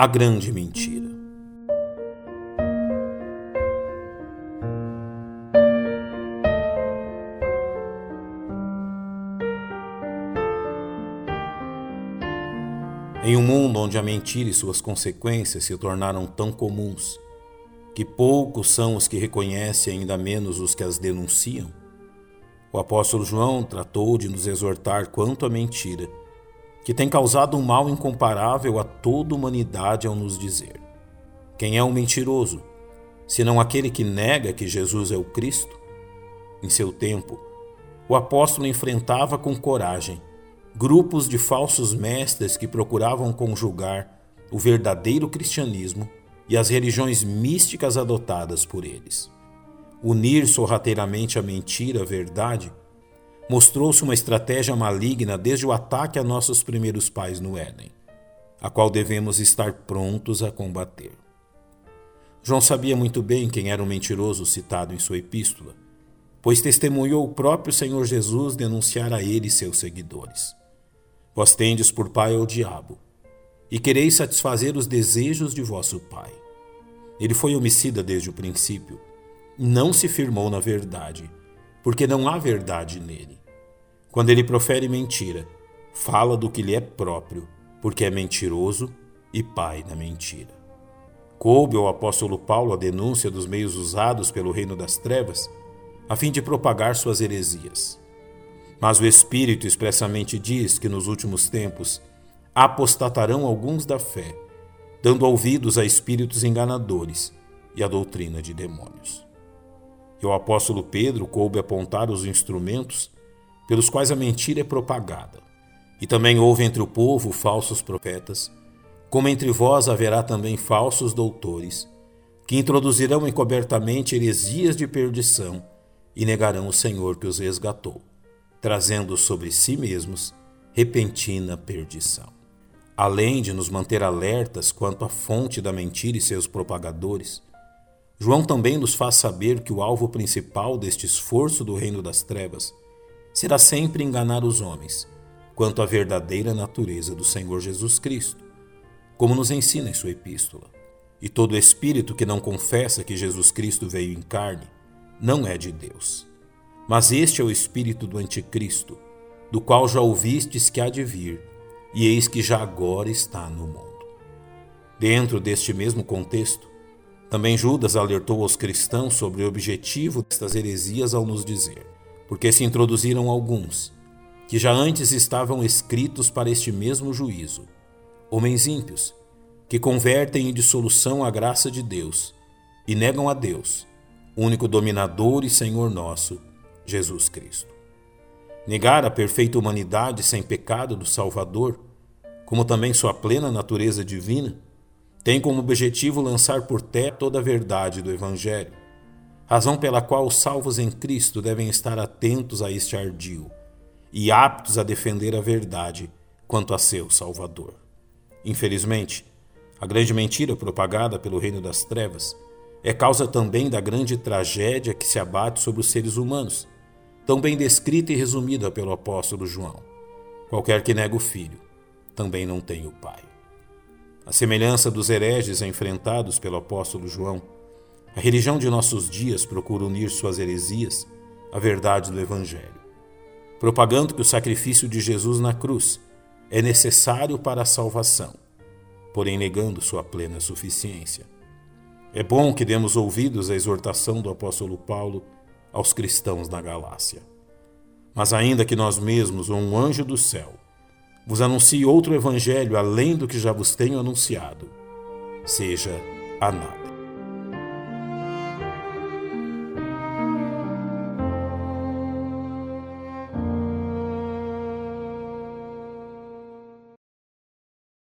A grande mentira. Em um mundo onde a mentira e suas consequências se tornaram tão comuns, que poucos são os que reconhecem, ainda menos os que as denunciam, o apóstolo João tratou de nos exortar quanto à mentira, que tem causado um mal incomparável a toda a humanidade ao nos dizer: Quem é o um mentiroso, senão aquele que nega que Jesus é o Cristo? Em seu tempo, o apóstolo enfrentava com coragem grupos de falsos mestres que procuravam conjugar o verdadeiro cristianismo e as religiões místicas adotadas por eles. Unir sorrateiramente a mentira à verdade mostrou-se uma estratégia maligna desde o ataque a nossos primeiros pais no Éden, a qual devemos estar prontos a combater. João sabia muito bem quem era o mentiroso citado em sua epístola, pois testemunhou o próprio Senhor Jesus denunciar a ele seus seguidores. Vós tendes por pai o diabo, e quereis satisfazer os desejos de vosso pai. Ele foi homicida desde o princípio, não se firmou na verdade, porque não há verdade nele. Quando ele profere mentira, fala do que lhe é próprio, porque é mentiroso e pai da mentira. Coube ao apóstolo Paulo a denúncia dos meios usados pelo reino das trevas, a fim de propagar suas heresias. Mas o Espírito expressamente diz que nos últimos tempos apostatarão alguns da fé, dando ouvidos a espíritos enganadores e a doutrina de demônios. E o apóstolo Pedro coube apontar os instrumentos pelos quais a mentira é propagada. E também houve entre o povo falsos profetas, como entre vós haverá também falsos doutores, que introduzirão encobertamente heresias de perdição e negarão o Senhor que os resgatou trazendo sobre si mesmos repentina perdição. Além de nos manter alertas quanto à fonte da mentira e seus propagadores, João também nos faz saber que o alvo principal deste esforço do reino das trevas será sempre enganar os homens quanto à verdadeira natureza do Senhor Jesus Cristo, como nos ensina em sua epístola. E todo espírito que não confessa que Jesus Cristo veio em carne não é de Deus. Mas este é o espírito do Anticristo, do qual já ouvistes que há de vir, e eis que já agora está no mundo. Dentro deste mesmo contexto, também Judas alertou aos cristãos sobre o objetivo destas heresias ao nos dizer: porque se introduziram alguns, que já antes estavam escritos para este mesmo juízo, homens ímpios, que convertem em dissolução a graça de Deus e negam a Deus, único dominador e Senhor nosso, Jesus Cristo. Negar a perfeita humanidade sem pecado do Salvador, como também sua plena natureza divina, tem como objetivo lançar por terra toda a verdade do Evangelho, razão pela qual os salvos em Cristo devem estar atentos a este ardil e aptos a defender a verdade quanto a seu Salvador. Infelizmente, a grande mentira propagada pelo reino das trevas é causa também da grande tragédia que se abate sobre os seres humanos tão bem descrita e resumida pelo apóstolo João. Qualquer que nega o filho, também não tem o pai. A semelhança dos hereges enfrentados pelo apóstolo João, a religião de nossos dias procura unir suas heresias à verdade do Evangelho, propagando que o sacrifício de Jesus na cruz é necessário para a salvação, porém negando sua plena suficiência. É bom que demos ouvidos à exortação do apóstolo Paulo aos cristãos na Galácia. Mas ainda que nós mesmos, ou um anjo do céu, vos anuncie outro evangelho além do que já vos tenho anunciado, seja a nada.